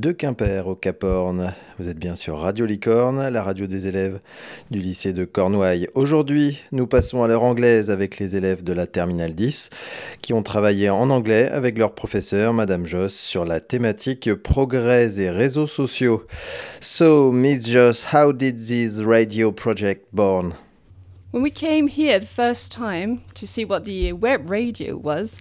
de Quimper au Cap Horn. Vous êtes bien sur Radio Licorne, la radio des élèves du lycée de Cornouailles. Aujourd'hui, nous passons à l'heure anglaise avec les élèves de la Terminale 10 qui ont travaillé en anglais avec leur professeur, Madame Joss, sur la thématique progrès et réseaux sociaux. So, Miss Joss, how did this radio project born? When we came here the first time to see what the web radio was,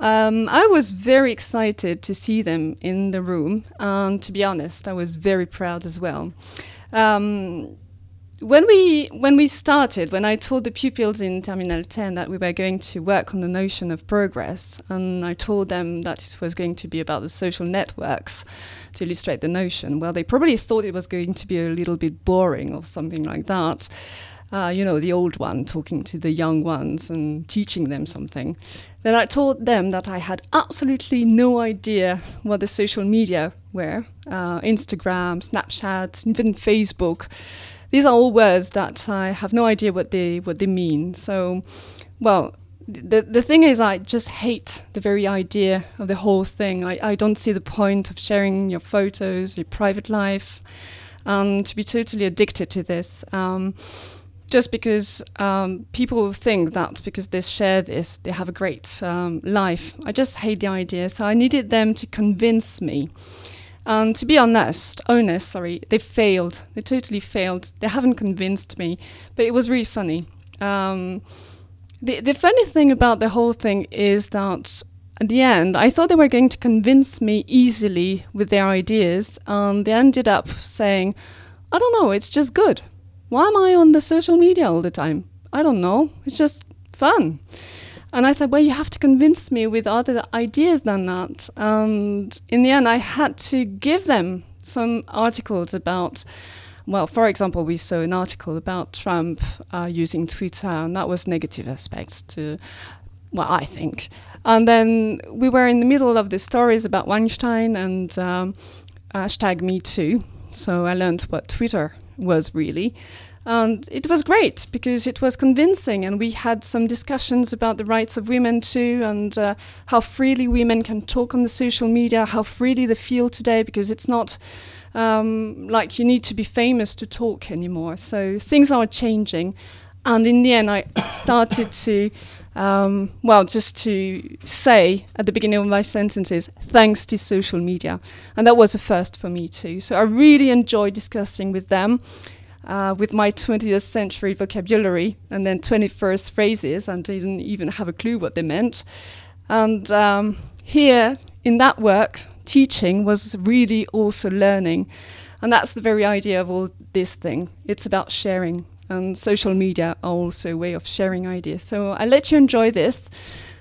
Um, I was very excited to see them in the room, and to be honest, I was very proud as well. Um, when we when we started, when I told the pupils in Terminal 10 that we were going to work on the notion of progress, and I told them that it was going to be about the social networks to illustrate the notion, well, they probably thought it was going to be a little bit boring or something like that. Uh, you know, the old one talking to the young ones and teaching them something. Then I told them that I had absolutely no idea what the social media were uh, Instagram, Snapchat, even Facebook. These are all words that I have no idea what they, what they mean. So, well, the, the thing is, I just hate the very idea of the whole thing. I, I don't see the point of sharing your photos, your private life, and to be totally addicted to this. Um, just because um, people think that because they share this, they have a great um, life. I just hate the idea. So I needed them to convince me. And to be honest, honest, sorry, they failed. They totally failed. They haven't convinced me, but it was really funny. Um, the the funny thing about the whole thing is that at the end, I thought they were going to convince me easily with their ideas, and they ended up saying, "I don't know, it's just good." Why am I on the social media all the time? I don't know. It's just fun. And I said, well, you have to convince me with other ideas than that. And in the end, I had to give them some articles about, well, for example, we saw an article about Trump uh, using Twitter, and that was negative aspects to, well, I think. And then we were in the middle of the stories about Weinstein and um, hashtag Me Too. So I learned what Twitter was really. And it was great because it was convincing, and we had some discussions about the rights of women too, and uh, how freely women can talk on the social media, how freely they feel today, because it's not um, like you need to be famous to talk anymore. So things are changing. And in the end, I started to, um, well, just to say at the beginning of my sentences, thanks to social media. And that was a first for me too. So I really enjoyed discussing with them. Uh, with my 20th century vocabulary and then 21st phrases, and didn't even have a clue what they meant. And um, here in that work, teaching was really also learning. And that's the very idea of all this thing. It's about sharing and social media are also a way of sharing ideas. So I let you enjoy this.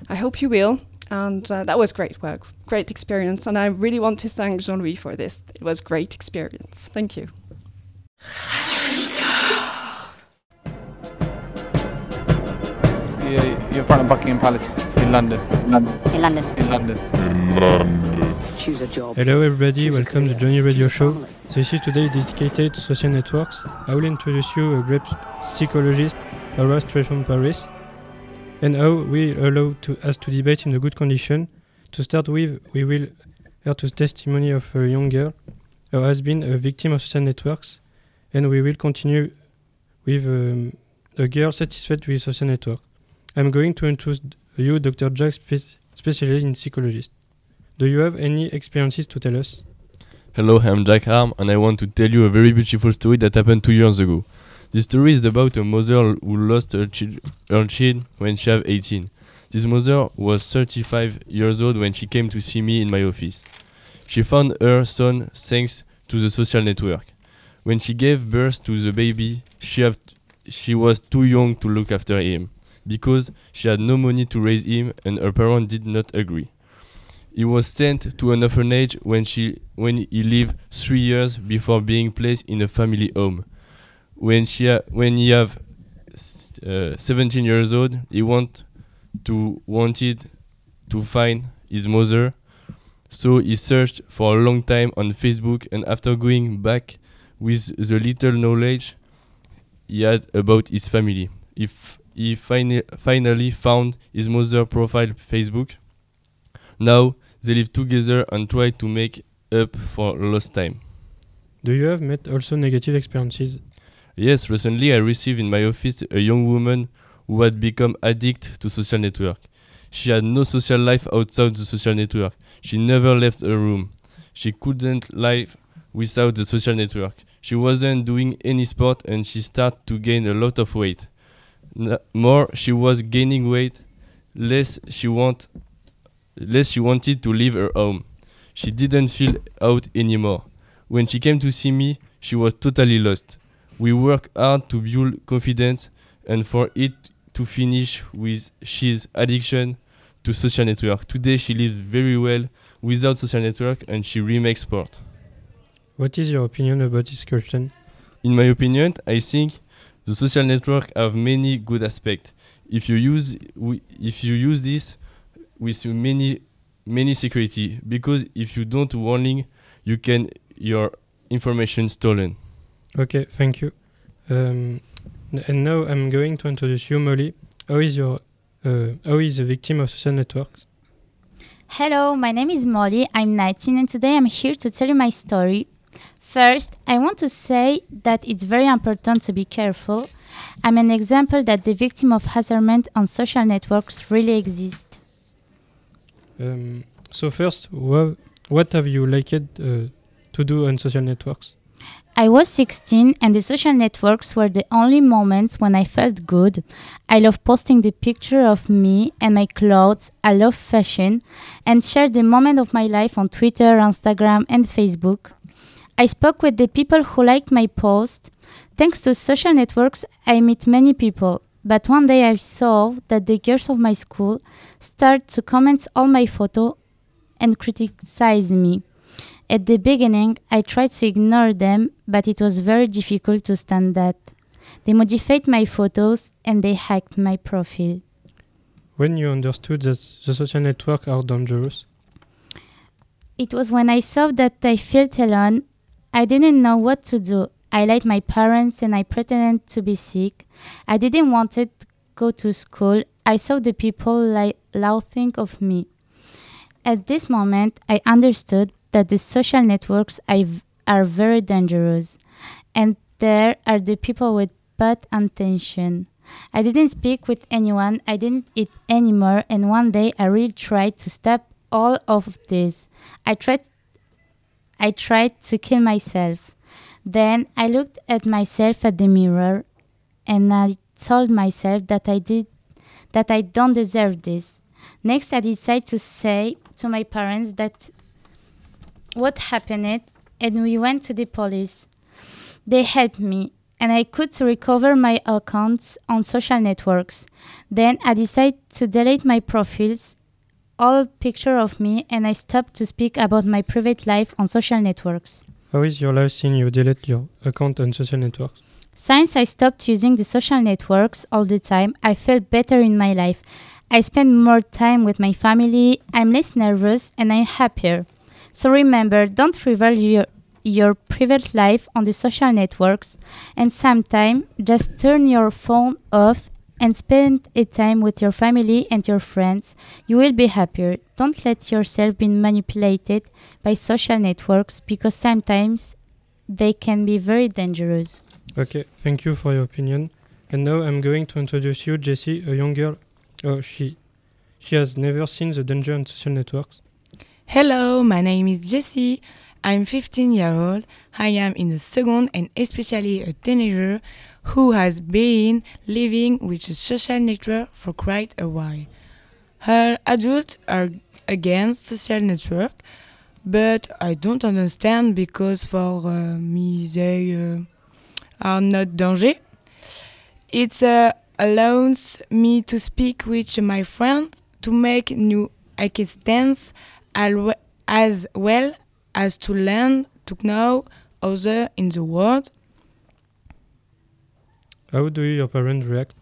I hope you will. And uh, that was great work, great experience. And I really want to thank Jean Louis for this. It was great experience. Thank you. You're in front of Buckingham Palace in London. London. In London. In London. In London. Choose a job. Hello everybody, welcome to Johnny Radio Show. This is today dedicated to social networks. I will introduce you a great psychologist, Horace from Paris, and how we allow to, us to debate in a good condition. To start with, we will hear the testimony of a young girl who has been a victim of social networks, and we will continue with um, a girl satisfied with social network. I'm going to introduce you Dr. Jack, spe specialist in psychologist. Do you have any experiences to tell us? Hello, I'm Jack Arm, and I want to tell you a very beautiful story that happened two years ago. This story is about a mother who lost her, chi her child when she was 18. This mother was 35 years old when she came to see me in my office. She found her son thanks to the social network. When she gave birth to the baby, she, have she was too young to look after him because she had no money to raise him and her parents did not agree. He was sent to an orphanage when, she, when he lived three years before being placed in a family home. When, she when he have uh, 17 years old, he want to wanted to find his mother, so he searched for a long time on Facebook. And after going back with the little knowledge he had about his family, if he fini finally found his mother profile Facebook. Now they live together and try to make up for lost time. Do you have met also negative experiences? Yes, recently I received in my office a young woman who had become addicted to social network. She had no social life outside the social network. She never left her room. She couldn't live without the social network. She wasn't doing any sport and she started to gain a lot of weight. N- more she was gaining weight, less she want less she wanted to leave her home. She didn't feel out anymore. When she came to see me, she was totally lost. We work hard to build confidence and for it to finish with she's addiction to social network. Today she lives very well without social network and she remakes sport. What is your opinion about this question? In my opinion, I think the social network have many good aspects. If you use if you use this with many many security because if you don't warning, you can your information stolen. Okay, thank you. Um, and now I'm going to introduce you, Molly. How is your uh, how is a victim of social networks? Hello, my name is Molly. I'm 19 and today I'm here to tell you my story. First, I want to say that it's very important to be careful. I'm an example that the victim of harassment on social networks really exist. Um, so first, wha- what have you liked uh, to do on social networks? I was 16 and the social networks were the only moments when I felt good. I love posting the picture of me and my clothes. I love fashion and share the moment of my life on Twitter, Instagram and Facebook. I spoke with the people who liked my post. Thanks to social networks, I meet many people. But one day I saw that the girls of my school start to comment all my photo and criticize me. At the beginning, I tried to ignore them, but it was very difficult to stand that. They modified my photos and they hacked my profile. When you understood that the social networks are dangerous? It was when I saw that I felt alone. I didn't know what to do. I lied my parents and I pretended to be sick. I didn't want to go to school. I saw the people li- laughing of me. At this moment, I understood that the social networks are very dangerous, and there are the people with bad intention. I didn't speak with anyone. I didn't eat anymore, and one day I really tried to stop all of this. I tried I tried to kill myself. Then I looked at myself at the mirror and I told myself that I did that I don't deserve this. Next I decided to say to my parents that what happened and we went to the police. They helped me and I could recover my accounts on social networks. Then I decided to delete my profiles all picture of me and I stopped to speak about my private life on social networks. How is your life since you delete your account on social networks? Since I stopped using the social networks all the time, I felt better in my life. I spend more time with my family, I'm less nervous, and I'm happier. So remember, don't reveal your, your private life on the social networks, and sometimes just turn your phone off and spend a time with your family and your friends. You will be happier. Don't let yourself be manipulated by social networks because sometimes they can be very dangerous. Okay, thank you for your opinion. And now I'm going to introduce you, Jessie, a young girl. Oh, she. She has never seen the danger on social networks. Hello, my name is Jessie. I'm 15 years old. I am in the second and especially a teenager who has been living with a social network for quite a while. Her adults are against social network, but I don't understand because for uh, me they uh, are not danger. It uh, allows me to speak with my friends to make new acquaintances as well as to learn to know others in the world. How do your parents react?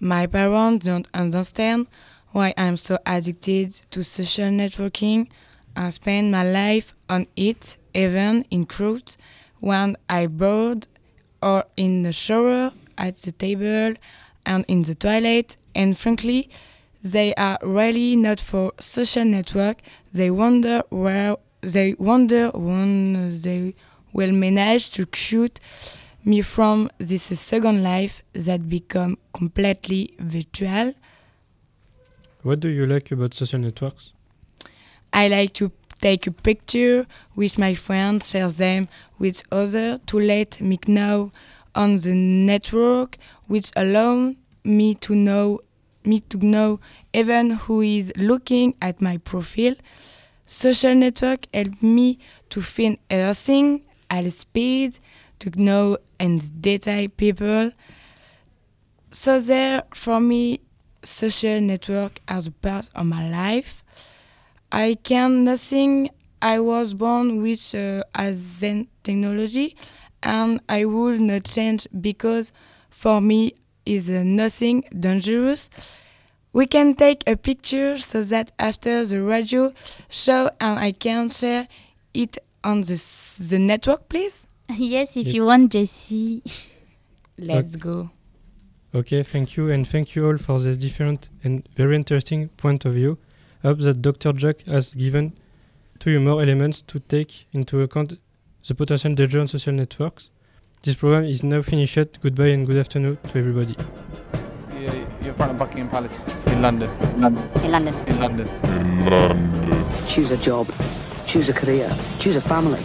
My parents don't understand why I'm so addicted to social networking. I spend my life on it, even in crowds, when I'm bored, or in the shower, at the table, and in the toilet. And frankly, they are really not for social network. They wonder where they wonder when they will manage to shoot me from this second life that become completely virtual. What do you like about social networks? I like to take a picture with my friends, share them with others to let me know on the network, which allow me to know me to know even who is looking at my profile. Social network help me to find everything at speed, to know and detail people. So there, for me, social network as a part of my life. I can nothing. I was born with uh, as then technology, and I will not change because for me is uh, nothing dangerous. We can take a picture so that after the radio show and I can share it on the the network, please. yes, if Yes. you want, Jessie. Let's go. Okay, thank you, and thank you all for this different and very interesting point of view. Hope that Dr. Jack has given to you more elements to take into account the potential danger on social networks. This program is now finished. Goodbye and good afternoon to everybody. You're, you're front of Buckingham Palace in London. In London. In London. In London. Choose a job, choose a career, choose a family.